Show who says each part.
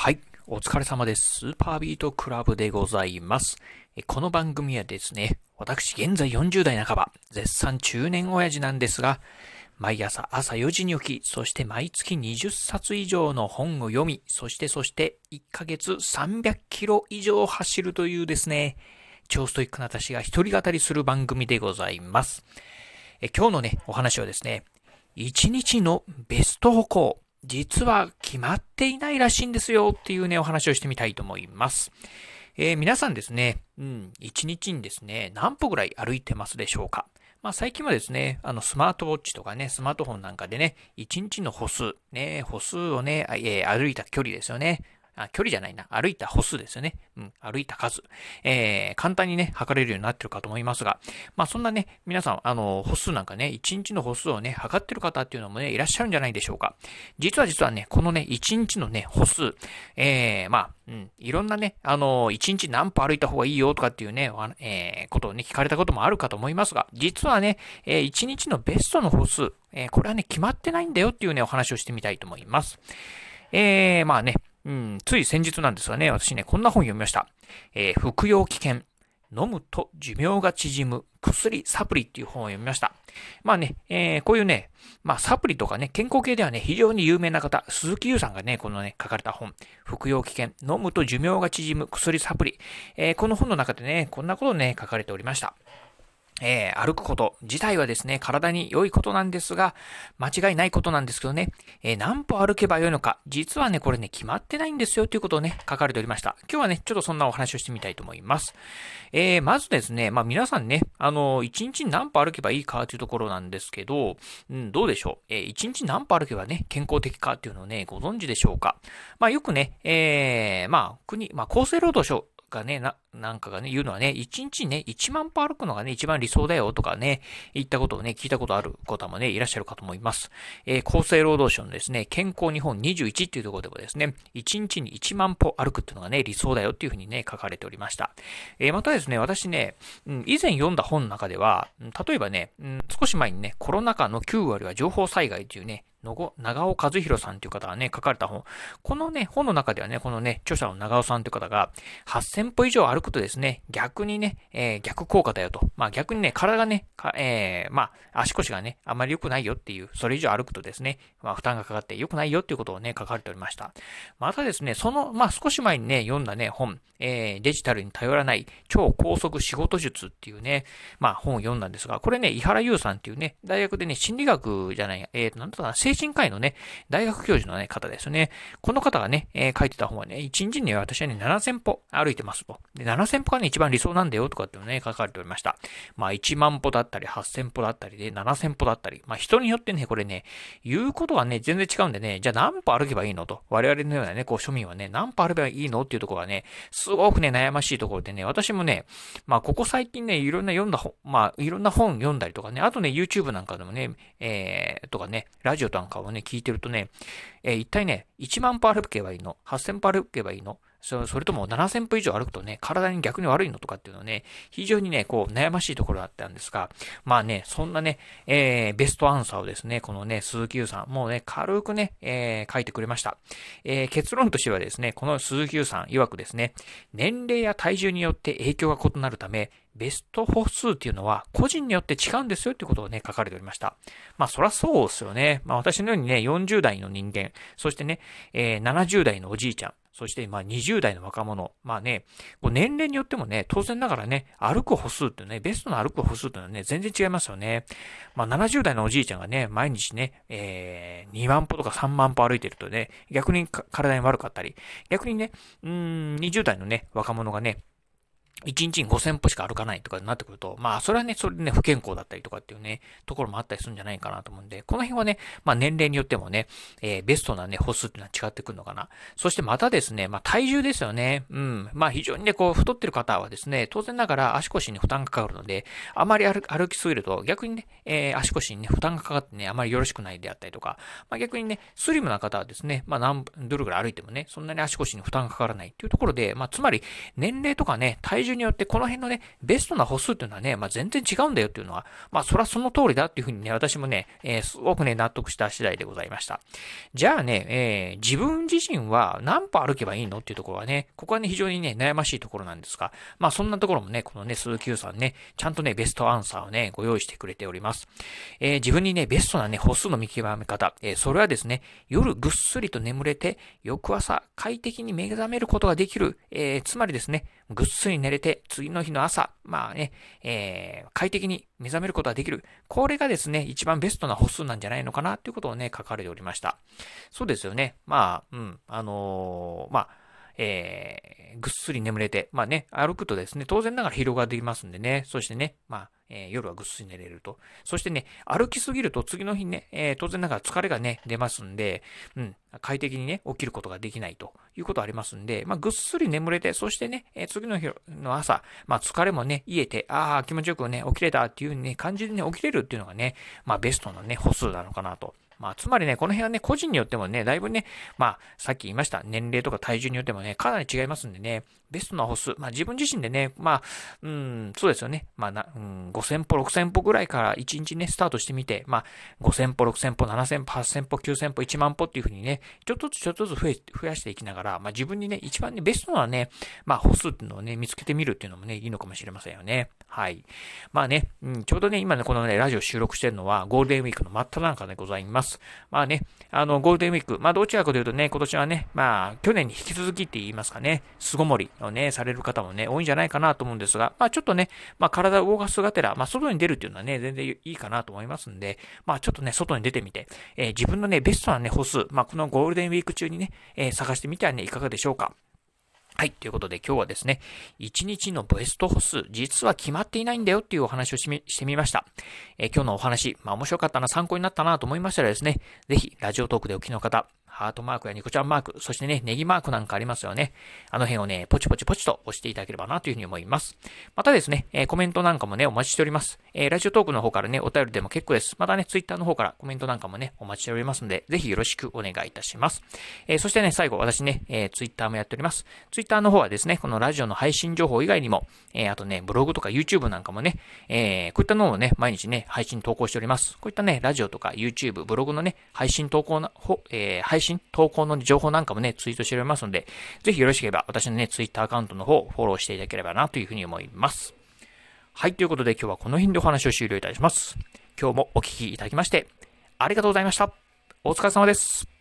Speaker 1: はい。お疲れ様です。スーパービートクラブでございます。この番組はですね、私現在40代半ば、絶賛中年親父なんですが、毎朝朝4時に起き、そして毎月20冊以上の本を読み、そしてそして1ヶ月300キロ以上走るというですね、超ストイックな私が一人語りする番組でございます。え今日のね、お話はですね、1日のベスト歩行。実は決まっていないらしいんですよっていうね、お話をしてみたいと思います。えー、皆さんですね、うん、1日にですね、何歩ぐらい歩いてますでしょうかまあ最近はですね、あのスマートウォッチとかね、スマートフォンなんかでね、1日の歩数、ね、歩数をね、えー、歩いた距離ですよね。あ、距離じゃないな。歩いた歩数ですよね。うん、歩いた数。えー、簡単にね、測れるようになってるかと思いますが、まあそんなね、皆さん、あの、歩数なんかね、1日の歩数をね、測ってる方っていうのもね、いらっしゃるんじゃないでしょうか。実は実はね、このね、1日のね、歩数、えー、まあ、うん、いろんなね、あの、1日何歩歩いた方がいいよとかっていうね、えー、ことをね、聞かれたこともあるかと思いますが、実はね、えー、1日のベストの歩数、えー、これはね、決まってないんだよっていうね、お話をしてみたいと思います。えー、まあね、うん、つい先日なんですがね、私ね、こんな本読みました。えー、服用危険。飲むと寿命が縮む薬、サプリっていう本を読みました。まあね、えー、こういうね、まあサプリとかね、健康系ではね、非常に有名な方、鈴木優さんがね、このね、書かれた本、服用危険、飲むと寿命が縮む薬、サプリ。えー、この本の中でね、こんなことね、書かれておりました。えー、歩くこと自体はですね、体に良いことなんですが、間違いないことなんですけどね、えー、何歩歩けばよいのか、実はね、これね、決まってないんですよということをね、書かれておりました。今日はね、ちょっとそんなお話をしてみたいと思います。えー、まずですね、まあ皆さんね、あの、1日に何歩歩けばいいかというところなんですけど、うん、どうでしょう。えー、1日何歩歩けばね、健康的かっていうのをね、ご存知でしょうか。まあよくね、えー、まあ国、まあ厚生労働省がね、な、なんかがね、言うのはね、1日ね、1万歩歩くのがね、一番理想だよとかね、言ったことをね、聞いたことある方もね、いらっしゃるかと思います。えー、厚生労働省のですね、健康日本21っていうところでもですね、1日に1万歩歩くっていうのがね、理想だよっていうふうにね、書かれておりました。えー、またですね、私ね、うん、以前読んだ本の中では、例えばね、うん、少し前にね、コロナ禍の9割は情報災害というね、の長尾和弘さんという方がね、書かれた本。このね、本の中ではね、このね、著者の長尾さんという方が、8000歩以上歩くとですね、逆にね、えー、逆効果だよと。まあ逆にね、体がね、えー、まあ足腰がね、あまり良くないよっていう、それ以上歩くとですね、まあ負担がかかって良くないよっていうことをね、書かれておりました。またですね、その、まあ少し前にね、読んだね、本、えー、デジタルに頼らない超高速仕事術っていうね、まあ本を読んだんですが、これね、井原優さんっていうね、大学でね、心理学じゃない、えー、なんだかな、精神科医のね、大学教授のね、方ですね。この方がね、えー、書いてた本はね、1日に私はね、7000歩歩いてますと。で、7000歩がね、一番理想なんだよとかってね、書かれておりました。まあ、1万歩だったり、8000歩だったりで、7000歩だったり。まあ、人によってね、これね、言うことはね、全然違うんでね、じゃあ何歩歩けばいいのと。我々のようなね、こう、庶民はね、何歩歩けばいいのっていうところがね、すごくね、悩ましいところでね、私もね、まあ、ここ最近ね、いろんな読んだ本、まあ、いろんな本読んだりとかね、あとね、YouTube なんかでもね、えー、とかね、ラジオとなんかをね、聞いてるとね、えー、一体ね、1万歩歩けばいいの ?8000 歩歩けばいいの？それとも7000歩以上歩くとね、体に逆に悪いのとかっていうのはね、非常にね、こう悩ましいところだったんですが、まあね、そんなね、えー、ベストアンサーをですね、このね、鈴木優さん、もうね、軽くね、えー、書いてくれました。えー、結論としてはですね、この鈴木優さん曰くですね、年齢や体重によって影響が異なるため、ベスト歩数っていうのは個人によって違うんですよってことをね、書かれておりました。まあ、そらそうですよね。まあ、私のようにね、40代の人間、そしてね、えー、70代のおじいちゃん、そして、まあ、20代の若者。まあね、こう年齢によってもね、当然ながらね、歩く歩数ってね、ベストの歩く歩数ってのはね、全然違いますよね。まあ、70代のおじいちゃんがね、毎日ね、えー、2万歩とか3万歩歩いてるとね、逆に体に悪かったり、逆にね、うん、20代のね、若者がね、1日に5000歩しか歩かないとかになってくると、まあ、それはね、それでね、不健康だったりとかっていうね、ところもあったりするんじゃないかなと思うんで、この辺はね、まあ、年齢によってもね、えー、ベストなね、歩数っていうのは違ってくるのかな。そしてまたですね、まあ、体重ですよね。うん。まあ、非常にね、こう、太ってる方はですね、当然ながら足腰に負担がかかるので、あまり歩きすぎると、逆にね、えー、足腰にね、負担がかかってね、あまりよろしくないであったりとか、まあ、逆にね、スリムな方はですね、まあ、何ドルぐらい歩いてもね、そんなに足腰に負担がかからないっていうところで、まあ、つまり、年齢とかね、体体重によってこの辺のね、ベストな歩数っていうのはね、まあ、全然違うんだよっていうのは、まあ、そらその通りだっていうふうにね、私もね、えー、すごくね、納得した次第でございました。じゃあね、えー、自分自身は何歩歩けばいいのっていうところはね、ここはね、非常にね、悩ましいところなんですが、まあ、そんなところもね、このね、鈴木さんね、ちゃんとね、ベストアンサーをね、ご用意してくれております。えー、自分にね、ベストなね、歩数の見極め方、えー、それはですね、夜ぐっすりと眠れて、翌朝快適に目覚めることができる、えー、つまりですね、ぐっすり寝れて、次の日の朝、まあね、えー、快適に目覚めることができる。これがですね、一番ベストな歩数なんじゃないのかな、ということをね、書かれておりました。そうですよね。まあ、うん、あのー、まあ、えー、ぐっすり眠れて、まあね、歩くとですね、当然ながら疲労ができますんでね、そしてね、まあ、えー、夜はぐっすり寝れると。そしてね、歩きすぎると次の日ね、えー、当然ながら疲れがね、出ますんで、うん、快適にね、起きることができないと。いうことありますんで、まあ、ぐっすり眠れて、そしてね、えー、次の日の朝、まあ、疲れもね、癒えて、ああ、気持ちよくね、起きれたっていうね、感じでね、起きれるっていうのがね、まあ、ベストなね、歩数なのかなと。まあ、つまりね、この辺はね、個人によってもね、だいぶね、まあ、さっき言いました、年齢とか体重によってもね、かなり違いますんでね、ベストな歩数、まあ自分自身でね、まあ、うん、そうですよね、まあな、うん、5000歩、6000歩ぐらいから1日ね、スタートしてみて、まあ、5000歩、6000歩、7000歩、8000歩、9000歩、1万歩っていうふうにね、ちょっとずつちょっとずつ増え、増やしていきながら、まあ自分にね、一番ね、ベストなね、まあ歩数っていうのをね、見つけてみるっていうのもね、いいのかもしれませんよね。はい。まあね、うん、ちょうどね、今ね、このね、ラジオ収録してるのは、ゴールデンウィークの真っ只中でございます。まあね、あの、ゴールデンウィーク、まあどちらかというとね、今年はね、まあ、去年に引き続きって言いますかね、巣ごもりをね、される方もね、多いんじゃないかなと思うんですが、まあちょっとね、まあ体を動かすがてら、まあ外に出るっていうのはね、全然いいかなと思いますんで、まあちょっとね、外に出てみて、えー、自分のね、ベストなね、歩数、まあこのゴールデンウィーク中にね、えー、探してみてはね、いかがでしょうか。はい。ということで今日はですね、1日のベスト歩数、実は決まっていないんだよっていうお話をししてみました。えー、今日のお話、まあ面白かったな、参考になったなと思いましたらですね、ぜひラジオトークでお聞きの方、ハートマークやニコちゃんマーク、そしてね、ネギマークなんかありますよね。あの辺をね、ポチポチポチと押していただければなというふうに思います。またですね、えー、コメントなんかもね、お待ちしております。えー、ラジオトークの方からね、お便りでも結構です。またね、ツイッターの方からコメントなんかもね、お待ちしておりますので、ぜひよろしくお願いいたします。えー、そしてね、最後、私ね、えー、ツイッターもやっております。ツイッターの方はですね、このラジオの配信情報以外にも、えー、あとね、ブログとか YouTube なんかもね、えー、こういったのをね、毎日ね、配信投稿しております。こういったね、ラジオとか YouTube、ブログのね、配信投稿の、えー、配信投稿の情報なんかもね、ツイートしておりますので、ぜひよろしければ私のね、ツイッターアカウントの方、フォローしていただければなというふうに思います。はい、ということで今日はこの辺でお話を終了いたします。今日もお聴きいただきまして、ありがとうございました。お疲れ様です。